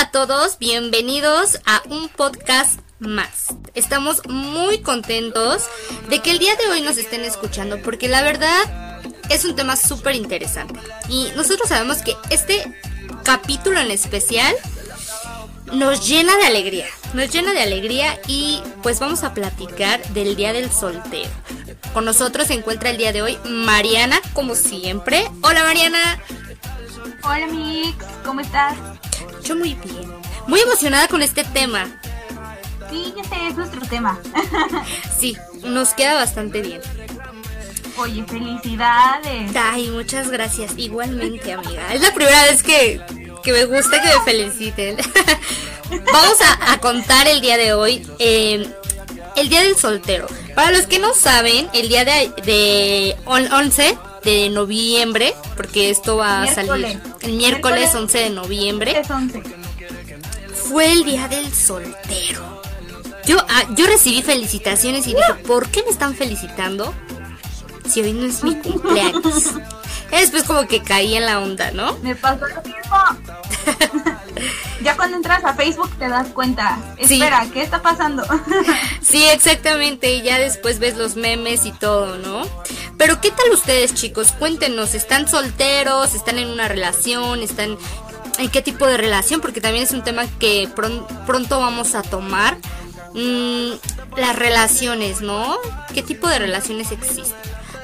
A todos, bienvenidos a un podcast más. Estamos muy contentos de que el día de hoy nos estén escuchando porque la verdad es un tema súper interesante. Y nosotros sabemos que este capítulo en especial nos llena de alegría. Nos llena de alegría y pues vamos a platicar del Día del Soltero. Con nosotros se encuentra el día de hoy Mariana, como siempre. Hola Mariana. Hola Mix, ¿cómo estás? Yo muy bien. Muy emocionada con este tema. Sí, este es nuestro tema. sí, nos queda bastante bien. Oye, felicidades. Ay, muchas gracias. Igualmente, amiga. Es la primera vez que, me gusta que me feliciten. Vamos a, contar el día de hoy. Eh, el día del soltero. Para los que no saben, el día de, de 11 de noviembre, porque esto va a salir el miércoles, 11 de noviembre, fue el día del soltero. Yo, ah, yo recibí felicitaciones y dije, ¿por qué me están felicitando? Si hoy no es mi cumpleaños. Después como que caí en la onda, ¿no? Me pasó lo mismo. ya cuando entras a Facebook te das cuenta. Espera, ¿qué está pasando? sí, exactamente. Y ya después ves los memes y todo, ¿no? Pero ¿qué tal ustedes, chicos? Cuéntenos, ¿están solteros? ¿Están en una relación? ¿Están en qué tipo de relación? Porque también es un tema que pronto vamos a tomar. Mm, las relaciones, ¿no? ¿Qué tipo de relaciones existen?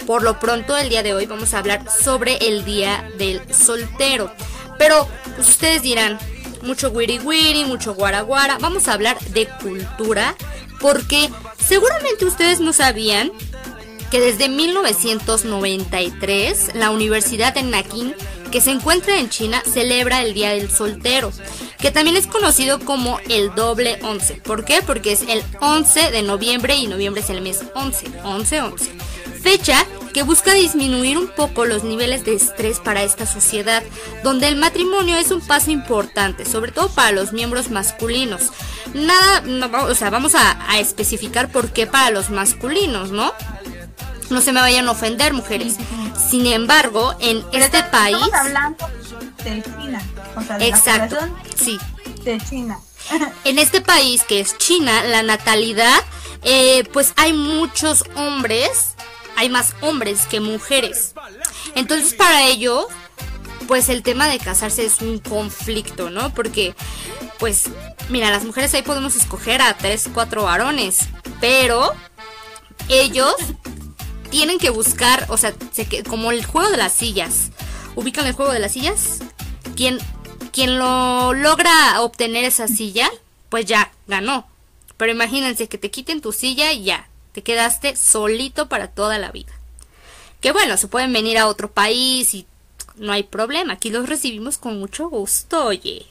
Por lo pronto, el día de hoy vamos a hablar sobre el día del soltero. Pero pues, ustedes dirán, mucho wiri wiri, mucho guaraguara. Vamos a hablar de cultura porque seguramente ustedes no sabían que desde 1993 la Universidad de Nakin, que se encuentra en China, celebra el Día del Soltero, que también es conocido como el doble 11. ¿Por qué? Porque es el 11 de noviembre y noviembre es el mes 11, 11, 11. Fecha que busca disminuir un poco los niveles de estrés para esta sociedad, donde el matrimonio es un paso importante, sobre todo para los miembros masculinos. Nada, o sea, vamos a, especificar por qué para los masculinos, ¿no? No se me vayan a ofender, mujeres. Sin embargo, en este país. Estamos hablando de China. O sea, de Exacto. sí. De China. en este país que es China, la natalidad, eh, pues hay muchos hombres hay más hombres que mujeres. Entonces para ello, pues el tema de casarse es un conflicto, ¿no? Porque, pues, mira, las mujeres ahí podemos escoger a tres, cuatro varones, pero ellos tienen que buscar, o sea, como el juego de las sillas. ¿Ubican el juego de las sillas? Quien, quien lo logra obtener esa silla, pues ya ganó. Pero imagínense que te quiten tu silla y ya, te quedaste solito para toda la vida. Que bueno, se pueden venir a otro país y no hay problema, aquí los recibimos con mucho gusto, oye.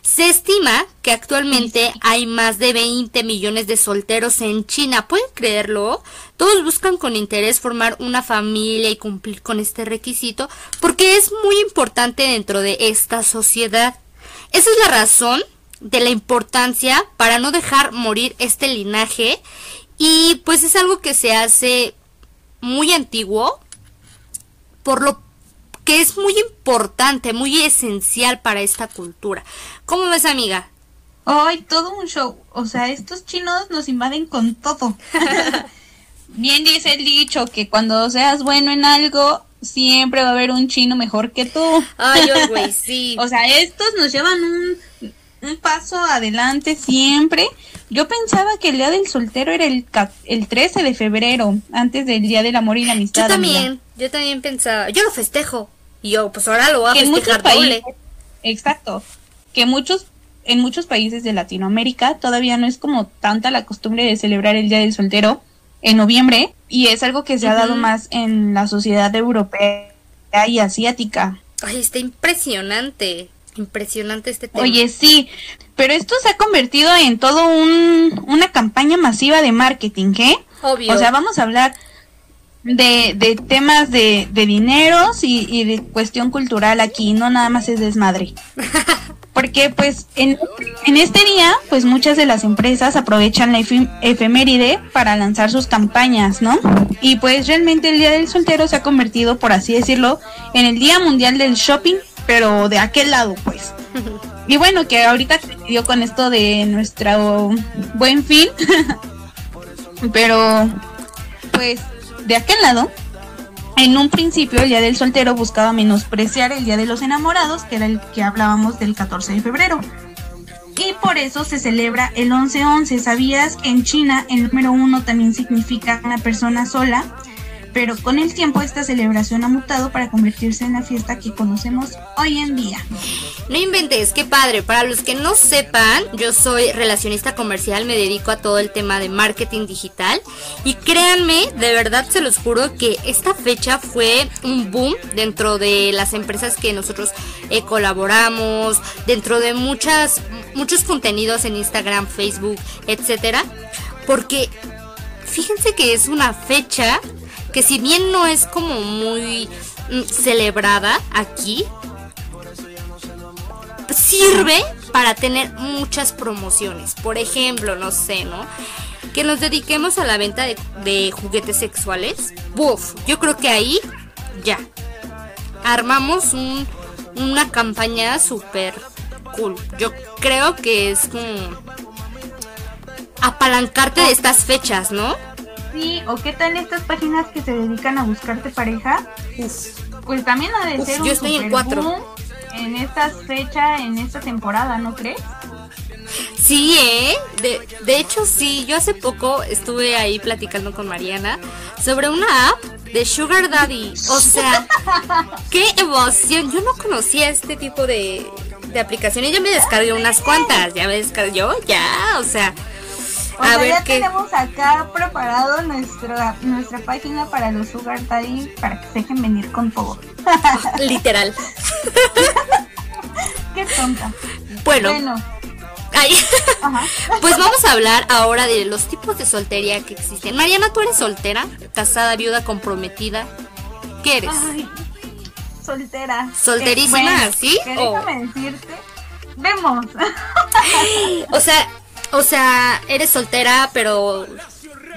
Se estima que actualmente hay más de 20 millones de solteros en China. ¿Pueden creerlo? Todos buscan con interés formar una familia y cumplir con este requisito porque es muy importante dentro de esta sociedad. Esa es la razón de la importancia para no dejar morir este linaje y pues es algo que se hace muy antiguo, por lo que es muy importante, muy esencial para esta cultura. ¿Cómo ves, amiga? Ay, todo un show. O sea, estos chinos nos invaden con todo. Bien dice el dicho que cuando seas bueno en algo, siempre va a haber un chino mejor que tú. Ay, güey, sí. o sea, estos nos llevan un, un paso adelante siempre yo pensaba que el día del soltero era el, el 13 de febrero, antes del día del amor y la amistad. Yo también, yo también pensaba. Yo lo festejo. Y yo, pues ahora lo voy a festejar doble. exacto. Que muchos, en muchos países de Latinoamérica todavía no es como tanta la costumbre de celebrar el día del soltero en noviembre. Y es algo que se ha dado más en la sociedad europea y asiática. Ay, está impresionante. Impresionante este tema. Oye, sí, pero esto se ha convertido en todo un, una campaña masiva de marketing, ¿eh? Obvio. O sea, vamos a hablar de, de temas de, de dineros y, de cuestión cultural aquí, no nada más es desmadre. Porque pues en, en, este día, pues muchas de las empresas aprovechan la efeméride para lanzar sus campañas, ¿no? Y pues realmente el Día del Soltero se ha convertido, por así decirlo, en el Día Mundial del Shopping pero de aquel lado, pues. y bueno, que ahorita dio con esto de nuestro buen fin. Pero, pues, de aquel lado, en un principio el Día del Soltero buscaba menospreciar el Día de los Enamorados, que era el que hablábamos del 14 de febrero. Y por eso se celebra el 11-11. ¿Sabías que en China el número uno también significa una persona sola? Pero con el tiempo esta celebración ha mutado para convertirse en la fiesta que conocemos hoy en día. No inventes, qué padre. Para los que no sepan, yo soy relacionista comercial, me dedico a todo el tema de marketing digital y créanme, de verdad se los juro que esta fecha fue un boom dentro de las empresas que nosotros eh, colaboramos, dentro de muchas muchos contenidos en Instagram, Facebook, etcétera, porque fíjense que es una fecha que si bien no es como muy mm, celebrada aquí, sirve para tener muchas promociones. Por ejemplo, no sé, ¿no? Que nos dediquemos a la venta de, juguetes sexuales. Buf, yo creo que ahí ya. Armamos un, una campaña súper cool. Yo creo que es como apalancarte de estas fechas, ¿no? Sí, o qué tal estas páginas que se dedican a buscarte pareja. Pues también ha de ser un yo estoy en cuatro. en esta fecha, en esta temporada, ¿no crees? Sí, ¿eh? De, de hecho, sí. Yo hace poco estuve ahí platicando con Mariana sobre una app de Sugar Daddy. O sea, qué emoción. Yo no conocía este tipo de, de aplicaciones. Ya me descargué unas cuantas. Ya me descargué yo, ya. O sea, a ver ya tenemos acá preparado nuestra nuestra página para los Sugar Daddy para que se dejen venir con todo. Literal. Qué tonta. Bueno. pues vamos a hablar ahora de los tipos de soltería que existen. Mariana, ¿tú eres soltera? ¿Casada, viuda, comprometida? ¿Qué eres? Ay, soltera. ¿Solterísima? ¿Sí? déjame decirte. Vemos. o sea, o sea, eres soltera, pero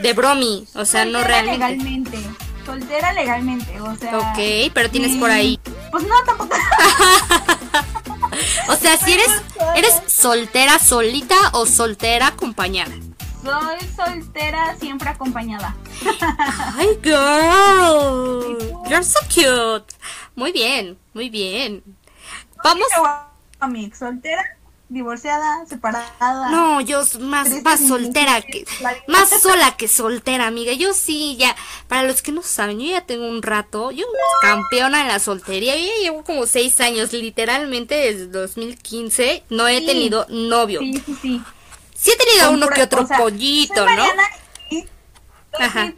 de bromi, o sea, no realmente. legalmente. Soltera legalmente, o sea. Ok, pero tienes por ahí. Pues no, tampoco. o sea, si eres eres soltera solita o soltera acompañada. Soy soltera siempre acompañada. Ay, girl. You're so cute. Muy bien, muy bien. Vamos. Soltera divorciada, separada. No, yo más, más soltera que, más sola que soltera, amiga. Yo sí, ya, para los que no saben, yo ya tengo un rato, yo campeona en la soltería, yo ya llevo como seis años, literalmente desde 2015, no he tenido novio. Sí, sí, sí. Sí he tenido uno que otro pollito, ¿no? Ajá.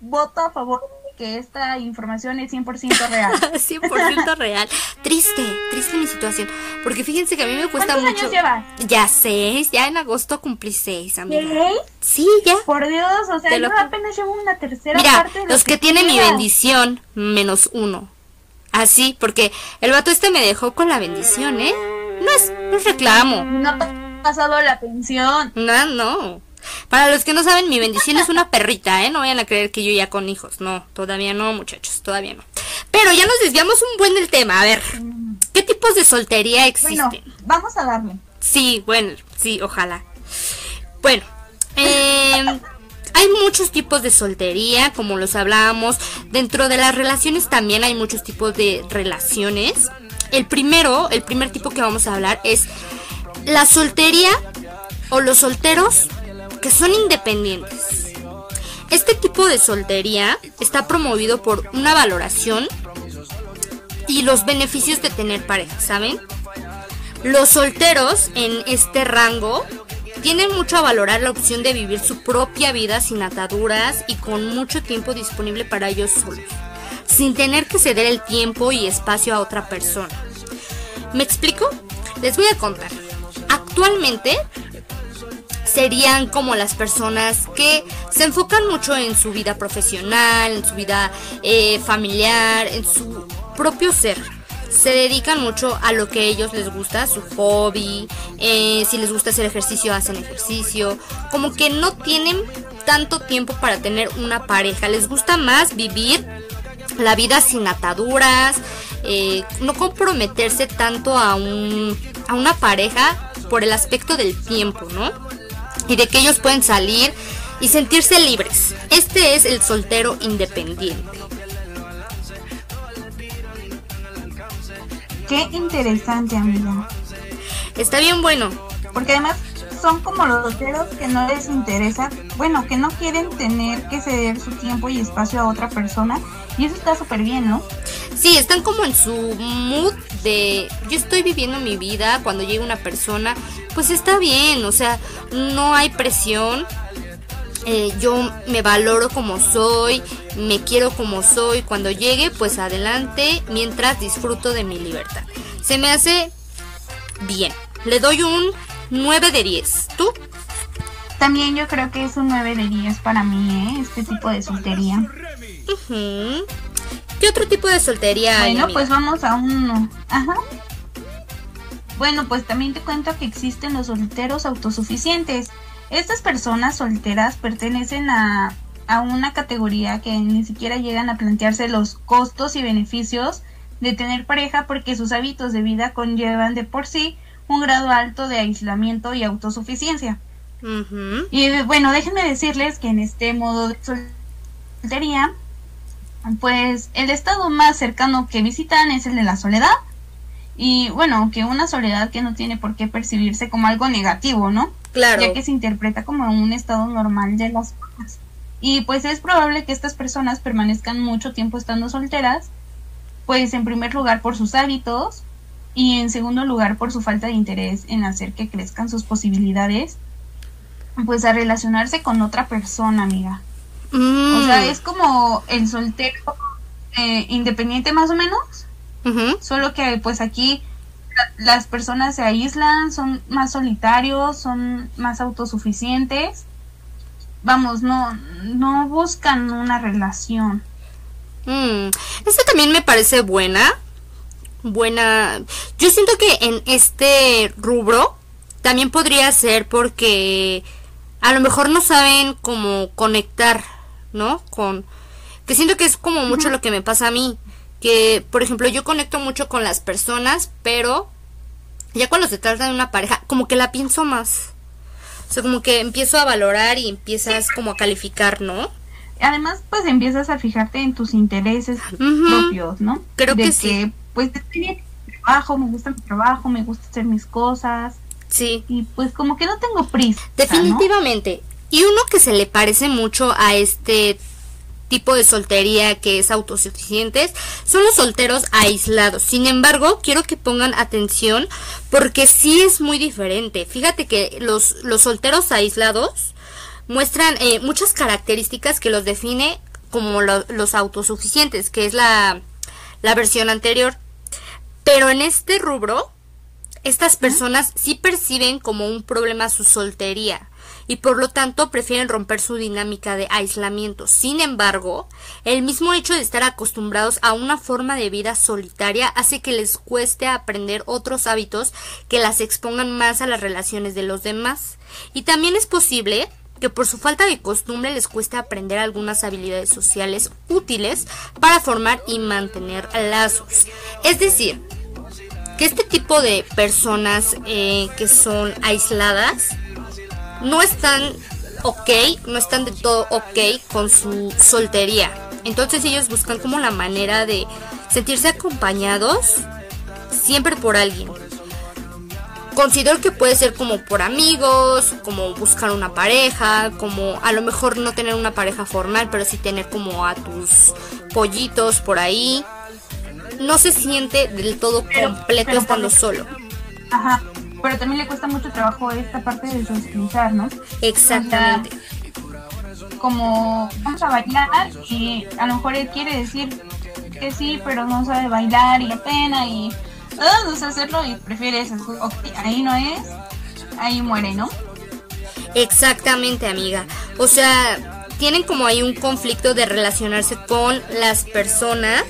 Voto a favor que esta información es 100% real. 100% real. Triste, triste mi situación. Porque fíjense que a mí me cuesta ¿Cuántos mucho. Años llevas? Ya seis, ya en agosto cumplí seis, amiga. ¿Seis? Sí, ya. Por Dios, o sea, yo apenas llevo una tercera Mira, parte de los que, tienen mi bendición, menos uno. Así, porque el vato este me dejó con la bendición, ¿eh? No es, no es reclamo. No ha pasado la pensión. No, no. Para los que no saben, mi bendición es una perrita, ¿eh? No vayan a creer que yo ya con hijos. No, todavía no, muchachos, todavía no. Pero ya nos desviamos un buen del tema. A ver, ¿qué tipos de soltería existen? Bueno, vamos a darle. Sí, bueno, sí, ojalá. Bueno, eh, hay muchos tipos de soltería, como los hablábamos. Dentro de las relaciones también hay muchos tipos de relaciones. El primero, el primer tipo que vamos a hablar es la soltería o los solteros son independientes. Este tipo de soltería está promovido por una valoración y los beneficios de tener pareja, ¿saben? Los solteros en este rango tienen mucho a valorar la opción de vivir su propia vida sin ataduras y con mucho tiempo disponible para ellos solos, sin tener que ceder el tiempo y espacio a otra persona. ¿Me explico? Les voy a contar. Actualmente serían como las personas que se enfocan mucho en su vida profesional, en su vida eh, familiar, en su propio ser. Se dedican mucho a lo que a ellos les gusta, su hobby, eh, si les gusta hacer ejercicio, hacen ejercicio, como que no tienen tanto tiempo para tener una pareja, les gusta más vivir la vida sin ataduras, eh, no comprometerse tanto a, un, a una pareja por el aspecto del tiempo, ¿no? Y de que ellos pueden salir y sentirse libres. Este es el soltero independiente. Qué interesante, amiga. Está bien bueno. Porque además son como los solteros que no les interesa, bueno, que no quieren tener que ceder su tiempo y espacio a otra persona. Y eso está súper bien, ¿no? Sí, están como en su mood de yo estoy viviendo mi vida, cuando llega una persona, pues está bien, o sea, no hay presión. Eh, yo me valoro como soy, me quiero como soy. Cuando llegue, pues adelante, mientras disfruto de mi libertad. Se me hace bien. Le doy un 9 de 10. ¿Tú? También yo creo que es un 9 de 10 para mí, ¿eh? este tipo de soltería. ¿Qué otro tipo de soltería hay? Bueno, pues vamos a uno. Ajá. Bueno, pues también te cuento que existen los solteros autosuficientes. Estas personas solteras pertenecen a, a una categoría que ni siquiera llegan a plantearse los costos y beneficios de tener pareja porque sus hábitos de vida conllevan de por sí un grado alto de aislamiento y autosuficiencia. Y bueno, déjenme decirles que en este modo de soltería, pues el estado más cercano que visitan es el de la soledad. Y bueno, que una soledad que no tiene por qué percibirse como algo negativo, ¿no? Claro. Ya que se interpreta como un estado normal de las cosas. Y pues es probable que estas personas permanezcan mucho tiempo estando solteras, pues en primer lugar por sus hábitos, y en segundo lugar por su falta de interés en hacer que crezcan sus posibilidades, pues a relacionarse con otra persona, amiga. O sea, mm. es como el soltero eh, independiente más o menos, solo que pues aquí las personas se aíslan, son más solitarios, son más autosuficientes. Vamos, no, no buscan una relación. Mm. Esta también me parece buena, buena. Yo siento que en este rubro también podría ser porque a lo mejor no saben cómo conectar, ¿no? Con que siento que es como mucho lo que me pasa a mí, que por ejemplo yo conecto mucho con las personas, pero ya cuando se trata de una pareja, como que la pienso más. O sea, como que empiezo a valorar y empiezas como a calificar, ¿no? Además, pues empiezas a fijarte en tus intereses propios, ¿no? Creo que, sí pues estoy bien trabajo, me gusta mi trabajo, me gusta hacer mis cosas. Sí. Y pues como que no tengo prisa. Definitivamente. Y uno que se le parece mucho a este tipo de soltería que es autosuficientes son los solteros aislados. Sin embargo, quiero que pongan atención porque sí es muy diferente. Fíjate que los, los solteros aislados muestran eh, muchas características que los define como los autosuficientes, que es la, la versión anterior. Pero en este rubro, estas personas sí perciben como un problema su soltería y por lo tanto prefieren romper su dinámica de aislamiento. Sin embargo, el mismo hecho de estar acostumbrados a una forma de vida solitaria hace que les cueste aprender otros hábitos que las expongan más a las relaciones de los demás. Y también es posible que por su falta de costumbre les cueste aprender algunas habilidades sociales útiles para formar y mantener lazos. Es decir, que este tipo de personas eh, que son aisladas no están ok, no están de todo ok con su soltería. Entonces ellos buscan como la manera de sentirse acompañados siempre por alguien. Considero que puede ser como por amigos, como buscar una pareja, como a lo mejor no tener una pareja formal, pero sí tener como a tus pollitos por ahí no se siente del todo completo estando solo. Ajá, pero también le cuesta mucho trabajo esta parte de socializar, ¿no? Exactamente. como vamos a bailar y a lo mejor él quiere decir que sí, pero no sabe bailar y la pena y no sé hacerlo y prefiere eso. ahí no es, ahí muere, ¿no? Exactamente, amiga. O sea, tienen como ahí un conflicto de relacionarse con las personas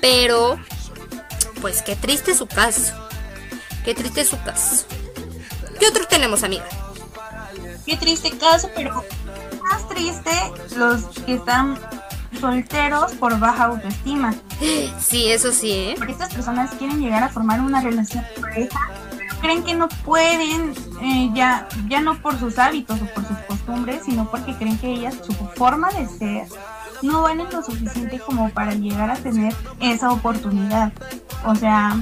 pero, pues qué triste su caso. Qué triste su caso. ¿Qué otro tenemos, amiga? Qué triste caso, pero más triste los que están solteros por baja autoestima. Sí, eso sí, ¿eh? Porque estas personas quieren llegar a formar una relación de pareja, pero creen que no pueden, eh, ya, ya no por sus hábitos o por sus costumbres, sino porque creen que ellas, su forma de ser, no valen lo suficiente como para llegar a tener esa oportunidad. O sea,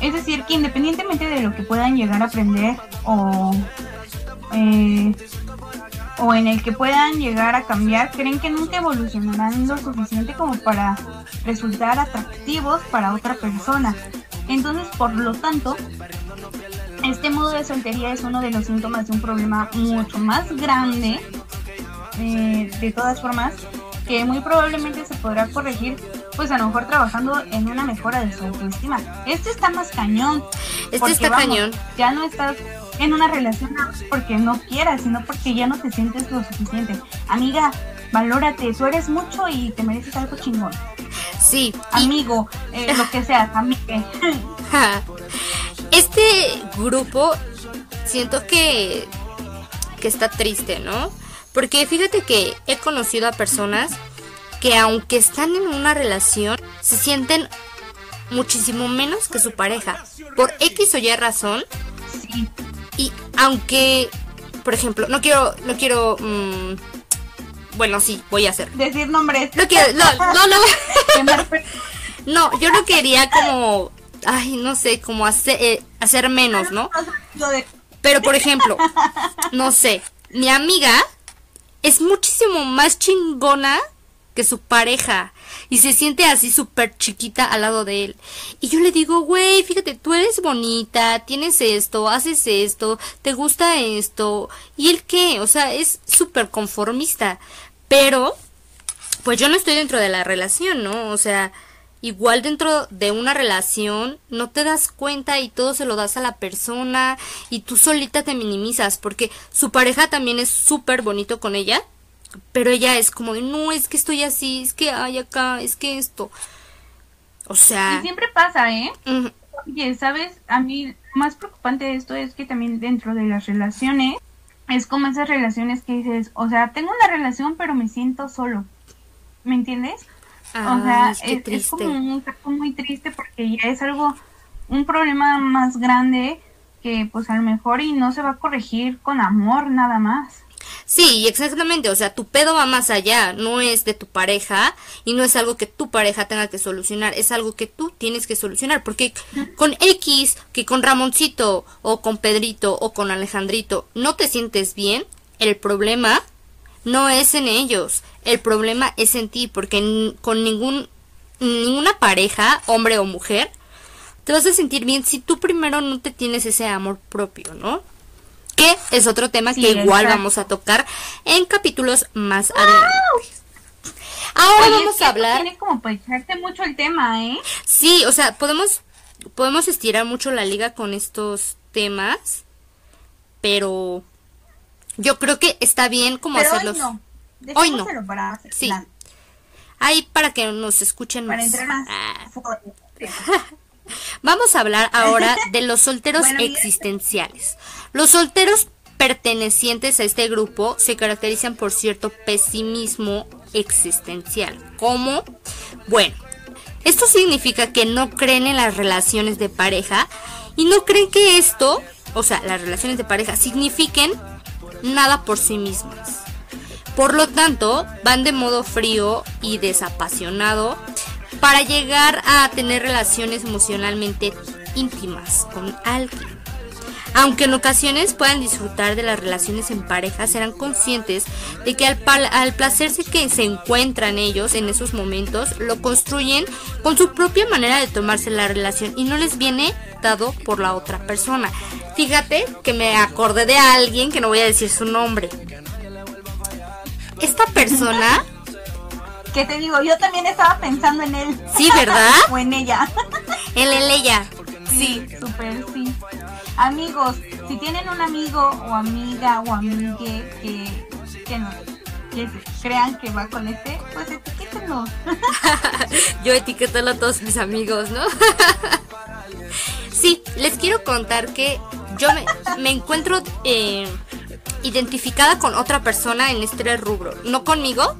es decir, que independientemente de lo que puedan llegar a aprender o, eh, o en el que puedan llegar a cambiar, creen que nunca evolucionarán lo suficiente como para resultar atractivos para otra persona. Entonces, por lo tanto, este modo de soltería es uno de los síntomas de un problema mucho más grande. Eh, de todas formas, que muy probablemente se podrá corregir, pues a lo mejor trabajando en una mejora de su autoestima. Este está más cañón. Este está cañón. Ya no estás en una relación porque no quieras, sino porque ya no te sientes lo suficiente. Amiga, valórate, tú eres mucho y te mereces algo chingón. Sí. Amigo, eh, lo que sea, amiga. este grupo siento que, que está triste, ¿no? Porque fíjate que he conocido a personas que aunque están en una relación, se sienten muchísimo menos que su pareja. Por X o Y razón. Y aunque, por ejemplo, no quiero, no quiero... Mm, bueno, sí, voy a hacer. Decir nombres. No quiero, no, no, no. no, yo no quería como, ay, no sé, como hacer, eh, hacer menos, ¿no? Pero, por ejemplo, no sé, mi amiga es muchísimo más chingona que su pareja y se siente así súper chiquita al lado de él. Y yo le digo, güey, fíjate, tú eres bonita, tienes esto, haces esto, te gusta esto. ¿Y él qué? O sea, es súper conformista. Pero, pues yo no estoy dentro de la relación, ¿no? O sea, igual dentro de una relación no te das cuenta y todo se lo das a la persona y tú solita te minimizas porque su pareja también es súper bonito con ella, pero ella es como de no, es que estoy así, es que hay acá, es que esto. O sea... Y siempre pasa, ¿eh? Oye, ¿sabes? A mí más preocupante de esto es que también dentro de las relaciones es como esas relaciones que dices, o sea, tengo una relación pero me siento solo. ¿Me entiendes? O sea, es, como un caso muy triste porque ya es algo, un problema más grande que pues a lo mejor y no se va a corregir con amor nada más. Sí, exactamente, o sea, tu pedo va más allá, no es de tu pareja y no es algo que tu pareja tenga que solucionar, es algo que tú tienes que solucionar, porque con X, que con Ramoncito o con Pedrito o con Alejandrito no te sientes bien, el problema no es en ellos, el problema es en ti, porque con ningún, ninguna pareja, hombre o mujer, te vas a sentir bien si tú primero no te tienes ese amor propio, ¿no? Que es otro tema que igual vamos a tocar en capítulos más adelante. Ahora vamos a hablar. Tiene como mucho el tema, ¿eh? Sí, o sea, podemos podemos estirar mucho la liga con estos temas, pero yo creo que está bien como hacerlos. Hoy no. para sí. Ahí para que nos escuchen más. Ah. Vamos a hablar ahora de los solteros existenciales. Los solteros pertenecientes a este grupo se caracterizan por cierto pesimismo existencial. ¿Cómo? Bueno, esto significa que no creen en las relaciones de pareja y no creen que esto, o sea, las relaciones de pareja, signifiquen nada por sí mismas. Por lo tanto, van de modo frío y desapasionado para llegar a tener relaciones emocionalmente íntimas con alguien. Aunque en ocasiones puedan disfrutar de las relaciones en pareja, serán conscientes de que al, al, placerse que se encuentran ellos en esos momentos, lo construyen con su propia manera de tomarse la relación y no les viene por la otra persona. Fíjate que me acordé de alguien que no voy a decir su nombre. Esta persona... ¿Qué te digo? Yo también estaba pensando en él. Sí, ¿verdad? o en ella. En el ella. Sí, súper, sí. Amigos, si tienen un amigo o amiga o amigue que, que, no, que crean que va con este, pues etiquétenlos. Yo etiqueto a todos mis amigos, ¿no? Sí, les quiero contar que yo me, me encuentro eh, identificada con otra persona en este rubro. No conmigo,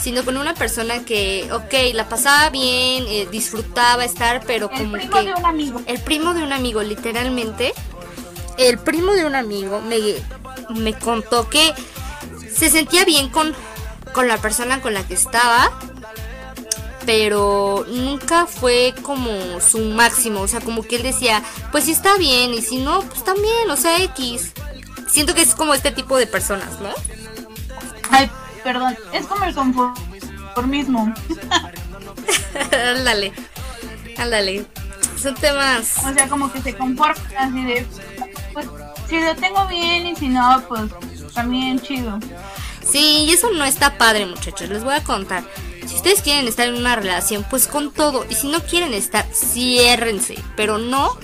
sino con una persona que, ok, la pasaba bien, eh, disfrutaba estar, pero El como primo que... de un amigo. El primo de un amigo, literalmente. El primo de un amigo me, me contó que se sentía bien con, con la persona con la que estaba, pero nunca fue como su máximo. O sea, como que él decía, pues sí está bien, y si no, pues también, o sea, X. Siento que es como este tipo de personas, ¿no? Ay, perdón, es como el conformismo. ándale, ándale. Son temas. O sea, como que se conforman así de, pues si lo tengo bien y si no, pues también chido. Sí, y eso no está padre, muchachos. Les voy a contar. Si ustedes quieren estar en una relación, pues con todo. Y si no quieren estar, ciérrense. Pero no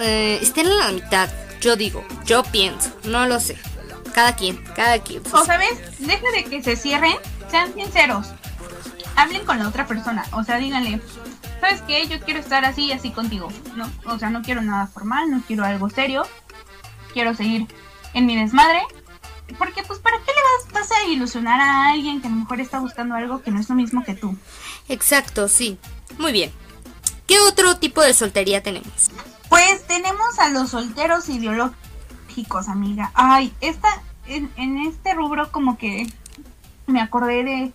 eh, estén en la mitad. Yo digo, yo pienso, no lo sé. Cada quien, cada quien. O sabes, deja de que se cierren, sean sinceros. Hablen con la otra persona, o sea, díganle, ¿sabes qué? Yo quiero estar así y así contigo, ¿no? O sea, no quiero nada formal, no quiero algo serio. Quiero seguir en mi desmadre. Porque, pues, ¿para qué le vas, vas a ilusionar a alguien que a lo mejor está buscando algo que no es lo mismo que tú? Exacto, sí. Muy bien. ¿Qué otro tipo de soltería tenemos? Pues tenemos a los solteros ideológicos, amiga. Ay, esta, en, en este rubro como que me acordé de,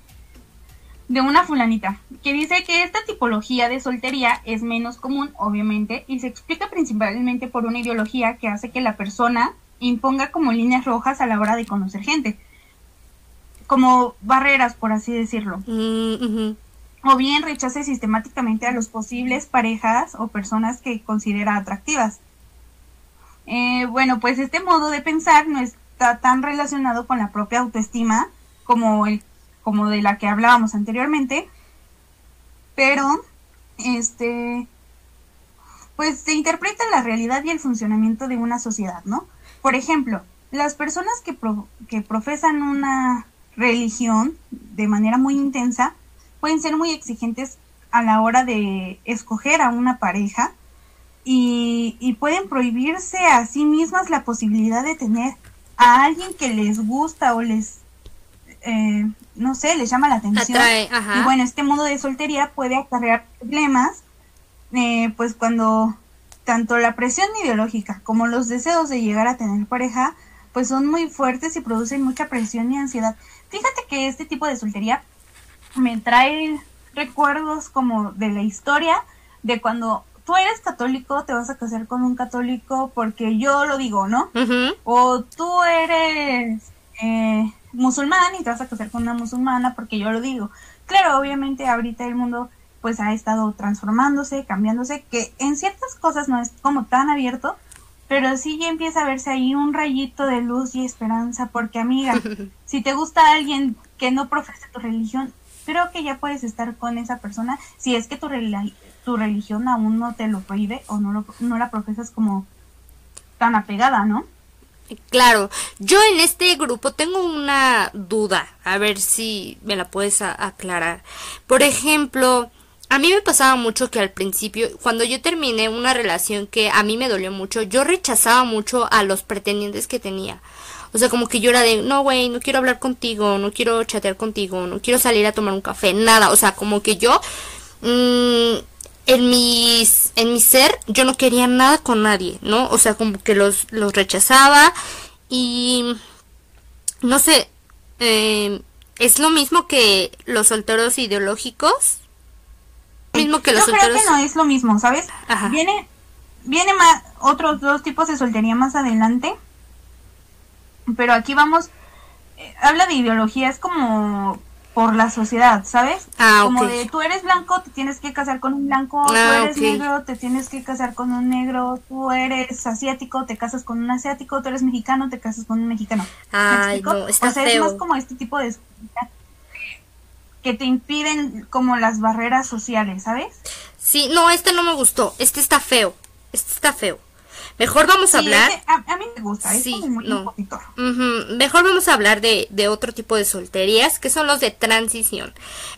de una fulanita que dice que esta tipología de soltería es menos común, obviamente, y se explica principalmente por una ideología que hace que la persona imponga como líneas rojas a la hora de conocer gente. Como barreras, por así decirlo Mm, o bien rechace sistemáticamente a los posibles parejas o personas que considera atractivas. Eh, bueno, pues este modo de pensar no está tan relacionado con la propia autoestima como el como de la que hablábamos anteriormente, pero este pues se interpreta la realidad y el funcionamiento de una sociedad, ¿no? Por ejemplo, las personas que, pro- que profesan una religión de manera muy intensa pueden ser muy exigentes a la hora de escoger a una pareja y, y pueden prohibirse a sí mismas la posibilidad de tener a alguien que les gusta o les, eh, no sé, les llama la atención. Atrae. Y bueno, este modo de soltería puede acarrear problemas, eh, pues cuando tanto la presión ideológica como los deseos de llegar a tener pareja, pues son muy fuertes y producen mucha presión y ansiedad. Fíjate que este tipo de soltería me trae recuerdos como de la historia de cuando tú eres católico, te vas a casar con un católico porque yo lo digo, ¿no? O tú eres eh, musulmán y te vas a casar con una musulmana porque yo lo digo. Claro, obviamente ahorita el mundo pues ha estado transformándose, cambiándose, que en ciertas cosas no es como tan abierto, pero sí ya empieza a verse ahí un rayito de luz y esperanza, porque amiga, si te gusta alguien que no profesa tu religión, creo que ya puedes estar con esa persona si es que tu, tu religión aún no te lo prohíbe o no, lo, no la profesas como tan apegada, ¿no? Claro, yo en este grupo tengo una duda, a ver si me la puedes aclarar. Por ejemplo, a mí me pasaba mucho que al principio, cuando yo terminé una relación que a mí me dolió mucho, yo rechazaba mucho a los pretendientes que tenía. O sea, como que yo era de, no, güey, no quiero hablar contigo, no quiero chatear contigo, no quiero salir a tomar un café, nada. O sea, como que yo, mm, en mis, en mi ser, yo no quería nada con nadie, ¿no? O sea, como que los, los rechazaba y, no sé, eh, es lo mismo que los solteros ideológicos. Mismo que los Yo creo que no es lo mismo, ¿sabes? Ajá. Viene, viene más otros dos tipos de soltería más adelante. Pero aquí vamos, eh, habla de ideología, es como por la sociedad, ¿sabes? Ah, como de tú eres blanco, te tienes que casar con un blanco, tú Ah, eres ok. negro, te tienes que casar con un negro, tú eres asiático, te casas con un asiático, tú eres mexicano, te casas con un mexicano. ¿Me Ay, explico? no, está o sea, es más como este tipo de que te impiden como las barreras sociales, ¿sabes? Sí, no, este no me gustó. Este está feo. Este está feo. Mejor vamos a Sí, hablar. ese- a, a mí me gusta, es Sí, como muy no. Mejor vamos a hablar de, de otro tipo de solterías, que son los de transición.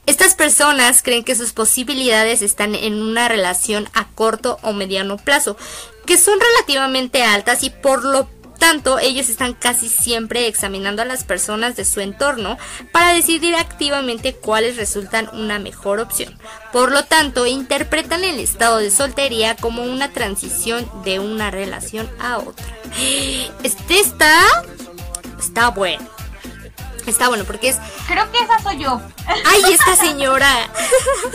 Estas personas creen que sus posibilidades están en una relación a corto o mediano plazo, que son relativamente altas y por lo tanto, ellos están casi siempre examinando a las personas de su entorno para decidir activamente cuáles resultan una mejor opción. Por lo tanto, interpretan el estado de soltería como una transición de una relación a otra. Este está... Está bueno. Está bueno porque es... Creo que esa soy yo. ¡Ay, esta señora!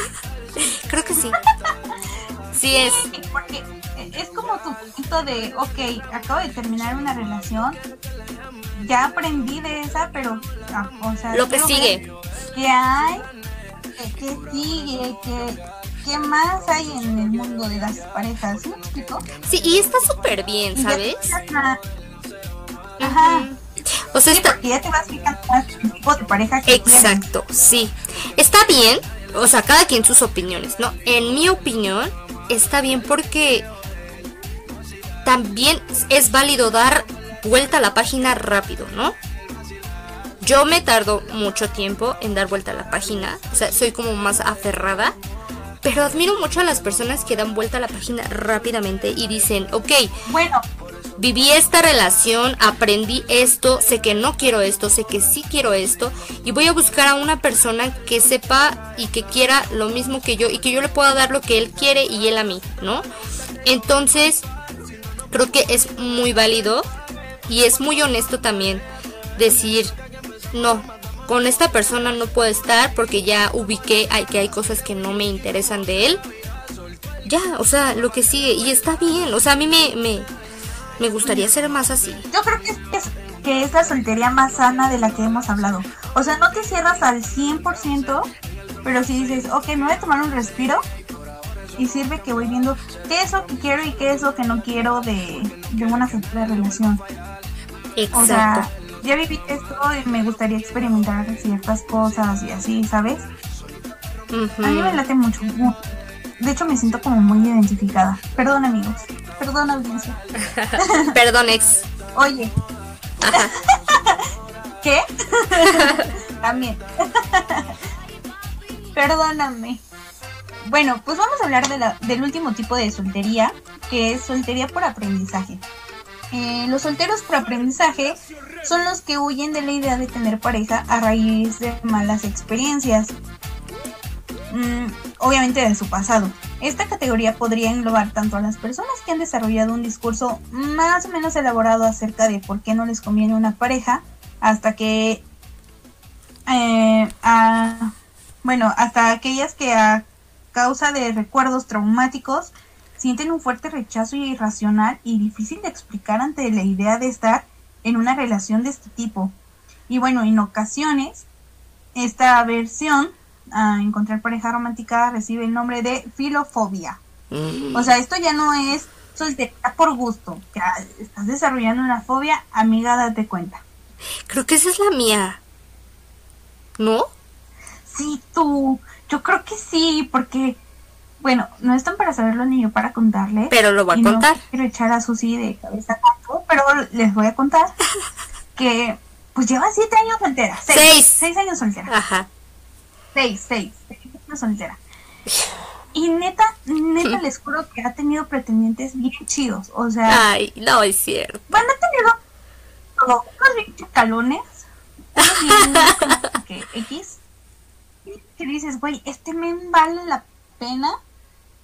Creo que sí. Sí es. Porque es como tu punto de, ok, acabo de terminar una relación, ya aprendí de esa, pero, ah, o sea... Lo que sigue. ¿Qué hay? ¿Qué, sigue? ¿Qué, ¿Qué más hay en el mundo de las parejas? ¿Sí me explico? Sí, y está súper bien, ¿sabes? Ajá. O sea, está... ya te vas fijando más el tipo de pareja que Exacto, sí. Está bien, o sea, cada quien sus opiniones, ¿no? En mi opinión, está bien porque también es válido dar vuelta a la página rápido, ¿no? Yo me tardo mucho tiempo en dar vuelta a la página, o sea, soy como más aferrada, pero admiro mucho a las personas que dan vuelta a la página rápidamente y dicen, ok, bueno, viví esta relación, aprendí esto, sé que no quiero esto, sé que sí quiero esto y voy a buscar a una persona que sepa y que quiera lo mismo que yo y que yo le pueda dar lo que él quiere y él a mí, ¿no? Entonces, creo que es muy válido y es muy honesto también decir, no, con esta persona no puedo estar porque ya ubiqué hay, que hay cosas que no me interesan de él. Ya, o sea, lo que sigue. Y está bien. O sea, a mí me, me, me gustaría ser más así. Yo creo que es, que es la soltería más sana de la que hemos hablado. O sea, no te cierras al 100%, pero si dices, ok, me voy a tomar un respiro y sirve que voy viendo qué es lo que quiero y qué es lo que no quiero de, de una futura relación. Exacto. O sea, ya viví esto y me gustaría experimentar ciertas cosas y así, ¿sabes? A mí me late mucho. De hecho, me siento como muy identificada. Perdón, amigos. Perdón, audiencia. Perdón, ex. Oye. ¿Qué? También. Perdóname. Bueno, pues vamos a hablar de la, del último tipo de soltería, que es soltería por aprendizaje. Eh, los solteros por aprendizaje son los que huyen de la idea de tener pareja a raíz de malas experiencias. Mm, obviamente de su pasado. Esta categoría podría englobar tanto a las personas que han desarrollado un discurso más o menos elaborado acerca de por qué no les conviene una pareja, hasta que, eh, bueno, hasta aquellas que a causa de recuerdos traumáticos sienten un fuerte rechazo irracional y difícil de explicar ante la idea de estar en una relación de este tipo. Y bueno, en ocasiones, esta versión a encontrar pareja romántica recibe el nombre de filofobia. Mm. O sea, esto ya no es soltería por gusto, que estás desarrollando una fobia, amiga, date cuenta. Creo que esa es la mía. ¿No? Sí, tú. Yo creo que sí, porque, bueno, no están para saberlo ni yo para contarle. Pero lo voy a contar. No quiero echar a Susi de cabeza tanto, pero les voy a contar que, pues lleva siete años soltera. Seis. Seis. Seis años soltera. Ajá. Seis, seis. seis años soltera. Y neta, neta les juro que ha tenido pretendientes bien chidos. O sea, Ay, no es cierto. bueno, ha tenido como unos bien chacalones. Unos bien que X. Que dices, güey, este men vale la pena.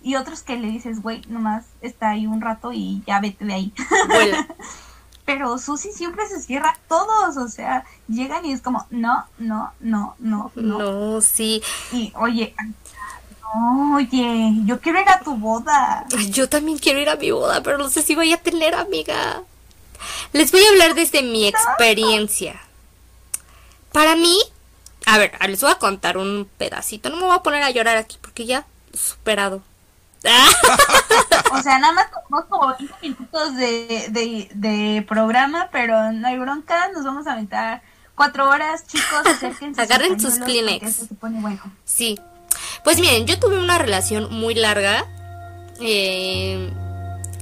Y otros que le dices, güey, nomás está ahí un rato y ya vete de ahí. Vuela. Pero Susi siempre se cierra a todos, o sea, llegan y es como, no, no, no, no, no. No, sí. Y oye, oye, yo quiero ir a tu boda. Yo también quiero ir a mi boda, pero no sé si voy a tener amiga. Les voy a hablar desde mi experiencia. Para mí, a ver, les voy a contar un pedacito. No me voy a poner a llorar aquí porque ya superado. O sea, nada más como 20 minutos de, de, de programa, pero no hay bronca, nos vamos a aventar cuatro horas, chicos, acérquense. Agarren sus Kleenex. se pone bueno. Sí. Pues miren, yo tuve una relación muy larga. eh,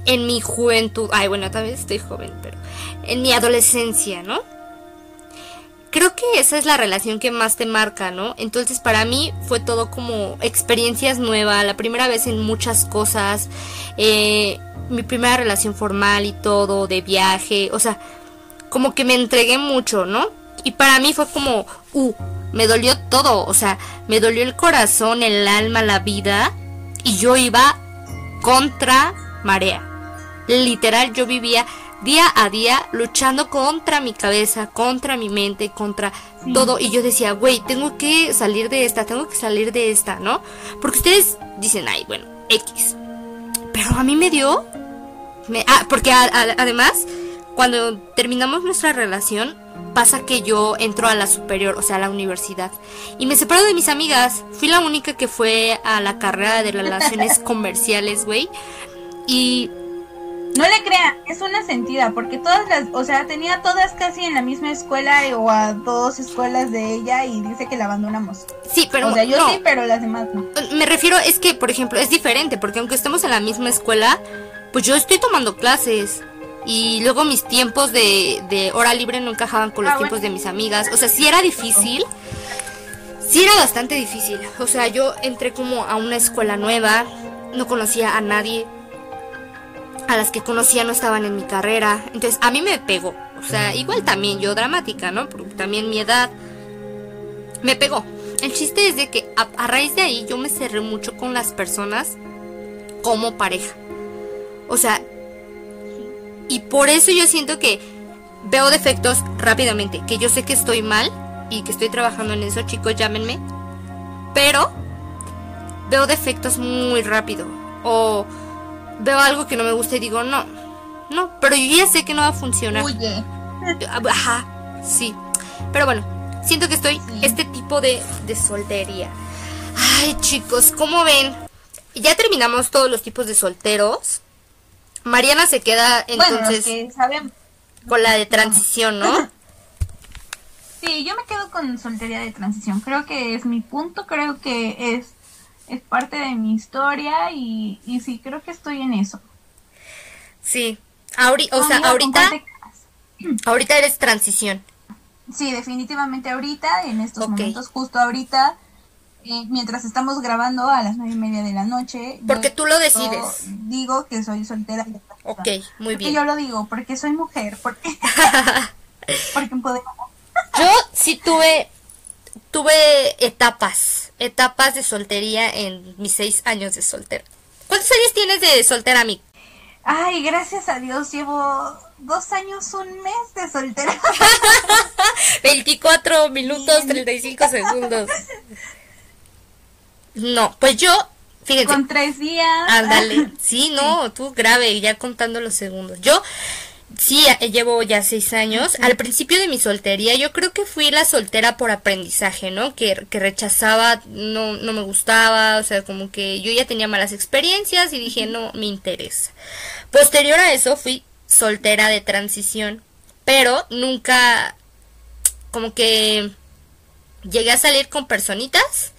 en mi juventud. Ay, bueno, tal vez estoy joven, pero. En mi adolescencia, ¿no? Creo que esa es la relación que más te marca, ¿no? Entonces para mí fue todo como experiencias nuevas, la primera vez en muchas cosas. eh, mi primera relación formal y todo, de viaje, o sea, como que me entregué mucho, ¿no? Y para mí fue como, uh, me dolió todo, o sea, me dolió el corazón, el alma, la vida, y yo iba contra marea. Literal, yo vivía día a día luchando contra mi cabeza, contra mi mente, contra todo. Y yo decía, güey, tengo que salir de esta, tengo que salir de esta, ¿no? Porque ustedes dicen, ay, bueno, X. Pero a mí me dio... Me, ah, porque además, cuando terminamos nuestra relación, pasa que yo entro a la superior, o sea, a la universidad. Y me separo de mis amigas. Fui la única que fue a la carrera de relaciones comerciales, güey. Y no le crea, es una sentida, porque todas las, o sea, tenía todas casi en la misma escuela o a dos escuelas de ella y dice que la abandonamos. Sí, pero O sea, yo sí, pero las demás no. Me refiero, es que, por ejemplo, es diferente, porque aunque estemos en la misma escuela, pues yo estoy tomando clases. Y luego mis tiempos de, de hora libre no encajaban con los ah, tiempos de mis amigas. O sea, sí era difícil. Sí era bastante difícil. O sea, yo entré como a una escuela nueva, no conocía a nadie a las que conocía no estaban en mi carrera. Entonces a mí me pegó. O sea, igual también yo dramática, ¿no? Porque también mi edad me pegó. El chiste es de que a, raíz de ahí yo me cerré mucho con las personas como pareja. O sea, y por eso yo siento que veo defectos rápidamente. Que yo sé que estoy mal y que estoy trabajando en eso, chicos, llámenme. Pero veo defectos muy rápido. O veo algo que no me gusta y digo, no, no, pero yo ya sé que no va a funcionar. Oye. Ajá, sí. Pero bueno, siento que estoy este tipo de, de soltería. Ay, chicos, ¿cómo ven? Ya terminamos todos los tipos de solteros. Mariana se queda entonces con la de transición, ¿no? Sí, yo me quedo con soltería de transición. Creo que es mi punto, creo que es es parte de mi historia y, y sí, creo que estoy en eso. Sí, o sea, ahorita, ahorita eres transición. Sí, definitivamente ahorita, en estos momentos, justo ahorita, eh, mientras estamos grabando a las nueve y media de la noche. Porque tú lo decides. Digo que soy soltera. Ok, muy bien. yo lo digo, porque soy mujer, porque, porque Yo sí tuve, tuve etapas etapas de soltería en mis seis años de soltera. ¿Cuántos años tienes de soltera, mi? Ay, gracias a Dios, llevo dos años, un mes de soltera. 24 minutos, 35 segundos. No, pues yo, fíjense. Con tres días. Ándale. Sí, no, tú grave, ya contando los segundos. Yo Sí, llevo ya seis años. Al principio de mi soltería yo creo que fui la soltera por aprendizaje, ¿no? Que, que rechazaba, no, no me gustaba, o sea, como que yo ya tenía malas experiencias y dije, no me interesa. Posterior a eso fui soltera de transición, pero nunca como que llegué a salir con personitas,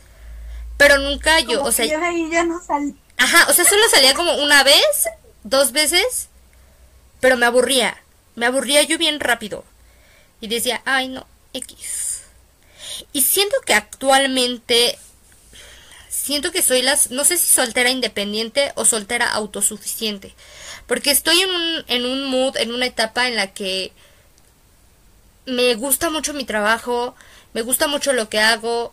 pero nunca yo, o sea... ya no salí. Ajá, o sea, solo salía como una vez, dos veces pero me aburría, me aburría yo bien rápido. Y decía, ay no, X. Y siento que actualmente, siento que soy las, no sé si soltera independiente o soltera autosuficiente. Porque estoy en un, en un mood, en una etapa en la que me gusta mucho mi trabajo, me gusta mucho lo que hago,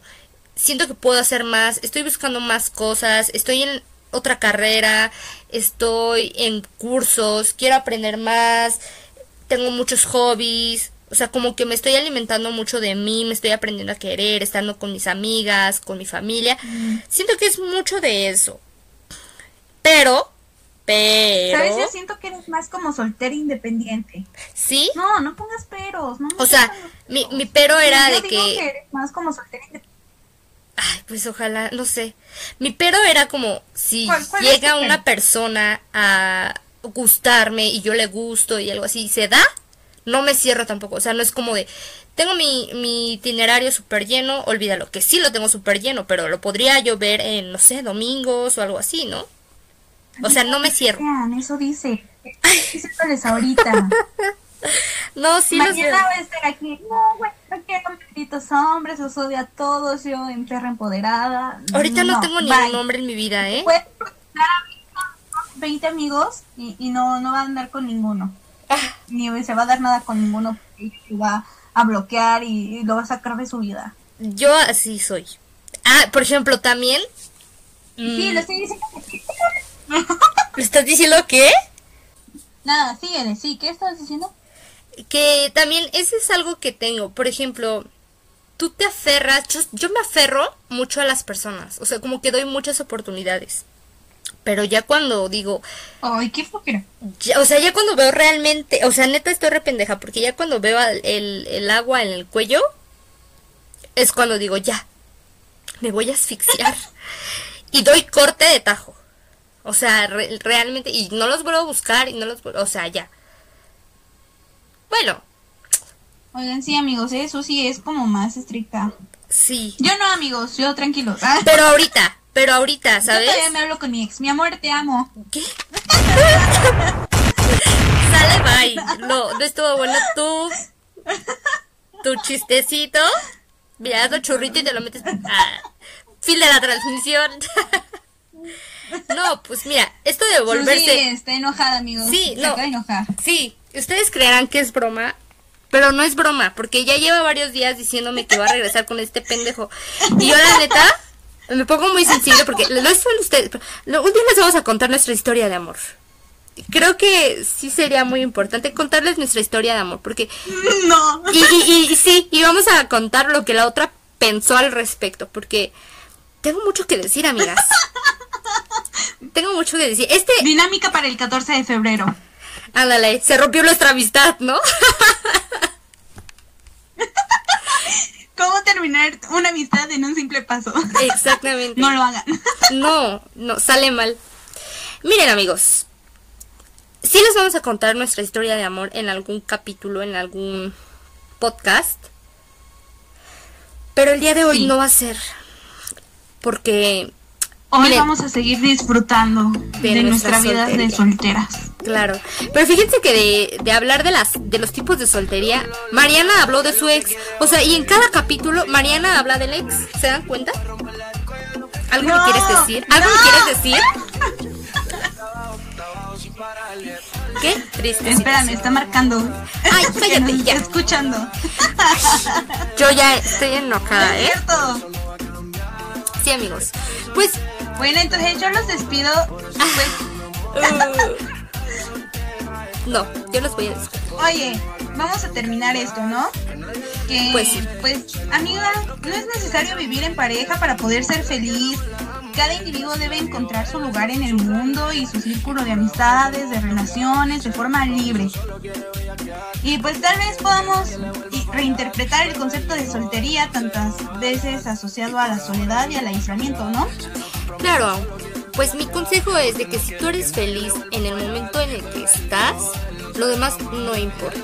siento que puedo hacer más, estoy buscando más cosas, estoy en, otra carrera, estoy en cursos, quiero aprender más, tengo muchos hobbies, o sea, como que me estoy alimentando mucho de mí, me estoy aprendiendo a querer, estando con mis amigas, con mi familia. Mm. Siento que es mucho de eso. Pero, pero... ¿Sabes? Yo siento que eres más como soltera independiente. ¿Sí? No, no pongas peros. No, o sea, mi, mi pero era de que... eres más como soltera independiente Ay, pues ojalá, no sé. Mi pero era como si llega una persona a gustarme y yo le gusto y algo así, se da, no me cierro tampoco. O sea, no es como de, tengo mi, mi itinerario súper lleno, olvídalo, que sí lo tengo súper lleno, pero lo podría yo ver en, no sé, domingos o algo así, ¿no? O sea, no me cierro. Eso dice. Ahorita. No, sí Mañana voy a estar aquí. No, güey, quiero malditos hombres, los odio a todos, yo en empoderada. Ahorita no, tengo ningún hombre en mi vida, ¿eh? 20 amigos y, y no, no va a andar con ninguno. Ah, Ni se va a dar nada con ninguno. Y va a bloquear y, y lo va a sacar de su vida. yo así soy. Ah, por ejemplo, también. Sí, mm, lo estoy diciendo. ¿Le estás diciendo qué? Nada, síguele, sí. ¿Qué estás diciendo? Que también ese es algo que tengo. Por ejemplo, tú te aferras, yo, yo me aferro mucho a las personas. O sea, como que doy muchas oportunidades. Pero ya cuando digo, Ay, qué ya- o sea, ya cuando veo realmente, o sea, neta estoy re pendeja, porque ya cuando veo el, el agua en el cuello, es cuando digo, ya, me voy a asfixiar. y doy corte de tajo. O sea, re- realmente, y no los vuelvo a buscar, y no los vuelvo, o sea, ya. Bueno, Oigan, sí, amigos, eso sí es como más estricta. sí. Yo no, amigos, yo tranquilos. Ah, Pero ahorita, pero ahorita, Yo ¿sabes? todavía me hablo con mi ex. Mi amor, te amo. ¿Qué? Sale, bye. No, no estuvo bueno tú. Tu chistecito. Mira, haz churrito y te lo metes. Ah, fin de la transmisión. No, pues mira, esto de Sí, volverse. está enojada, amigos. Sí, Se no. acaba de enojar. Sí, ustedes creerán que es broma, pero no es broma, porque ya lleva varios días diciéndome que va a regresar con este pendejo. Y yo, la neta, me pongo muy sensible porque lo son ustedes. pero lo- Un día les vamos a contar nuestra historia de amor. Creo que sí sería muy importante contarles nuestra historia de amor, porque. No. Y, y, y sí, y vamos a contar lo que la otra pensó al respecto, porque tengo mucho que decir, amigas. Tengo mucho que decir. Este, Dinámica para el 14 de febrero. Ándale, se rompió nuestra amistad, ¿no? ¿Cómo terminar una amistad en un simple paso? Exactamente. No lo hagan. No, no, sale mal. Miren amigos, sí les vamos a contar nuestra historia de amor en algún capítulo, en algún podcast. Pero el día de hoy Sí. no va a ser. Porque, Hoy Miren. vamos a seguir disfrutando de, De nuestra nuestra vida de solteras. Claro. Pero fíjense que de, de hablar de, las, de los tipos de soltería, Mariana habló de su ex. O sea, y en cada capítulo Mariana habla del ex. ¿Se dan cuenta? ¿Algo No, me quieres decir? ¿Algo me no. quieres decir? Qué triste. Espera, me está marcando. Ay, cállate, ya. está escuchando. Yo ya estoy enojada, es ¿eh? cierto. Sí, amigos. Pues, Bueno, entonces yo los despido. Pues, uh, no, yo los voy a decir. oye, vamos a terminar esto, ¿no? Que, Pues sí. pues, amiga, no es necesario vivir en pareja para poder ser feliz. Cada individuo debe encontrar su lugar en el mundo y su círculo de amistades, de relaciones, de forma libre. Y pues tal vez podamos reinterpretar el concepto de soltería tantas veces asociado a la soledad y al aislamiento, ¿no? Claro, pues mi consejo es de que si tú eres feliz en el momento en el que estás, lo demás no importa.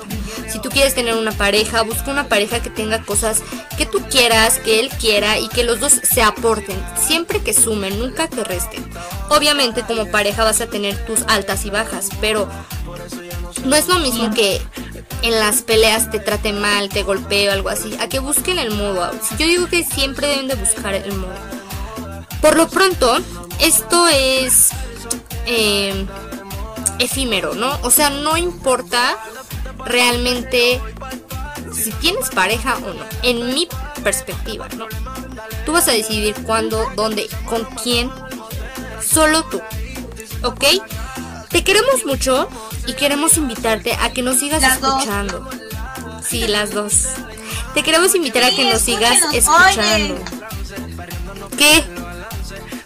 Si tú quieres tener una pareja, busca una pareja que tenga cosas que tú quieras, que él quiera y que los dos se aporten, siempre que sumen, nunca que resten. Obviamente como pareja vas a tener tus altas y bajas, pero no es lo mismo que en las peleas te trate mal, te golpee o algo así, a que busquen el modo. Yo digo que siempre deben de buscar el modo. Por lo pronto, esto es eh, efímero, ¿no? O sea, no importa realmente si tienes pareja o no. En mi perspectiva, ¿no? Tú vas a decidir cuándo, dónde, con quién. Solo tú. ¿Ok? Te queremos mucho y queremos invitarte a que nos sigas Las dos. escuchando. Sí, las dos. Te queremos invitar a que nos sigas escuchando. ¿Qué?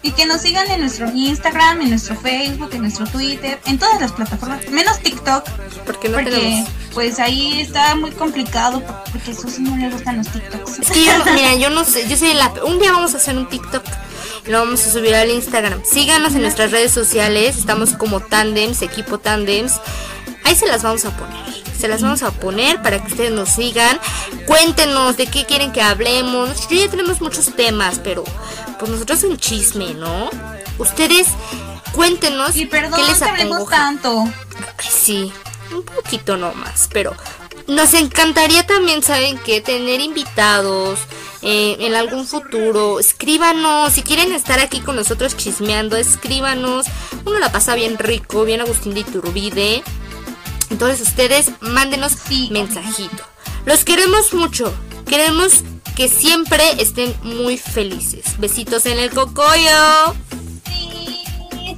Y que nos sigan en nuestro Instagram, en nuestro Facebook, en nuestro Twitter, en todas las plataformas, menos TikTok, Porque no porque tenemos. pues ahí está muy complicado, porque a Susi no le gustan los TikToks. Es que yo, mira, yo no sé, yo soy la... Un día vamos a hacer un TikTok, lo vamos a subir al Instagram. Síganos en nuestras redes sociales, estamos como Tandems, equipo Tandems. Ahí se las vamos a poner. Se las vamos a poner para que ustedes nos sigan. Cuéntenos de qué quieren que hablemos. Nosotros ya tenemos muchos temas, pero pues nosotros un chisme, ¿no? Ustedes cuéntenos Y perdón qué les acongoja. tanto. Sí, un poquito nomás, pero nos encantaría también, ¿saben qué? Tener invitados, eh, en algún futuro, escríbanos. Si quieren estar aquí con nosotros chismeando, escríbanos. Uno la pasa bien rico, bien Agustín de Iturbide. Entonces ustedes mándenos sí, mensajito. Los queremos mucho. Queremos que siempre estén muy felices. Besitos en el cocoyo. Sí,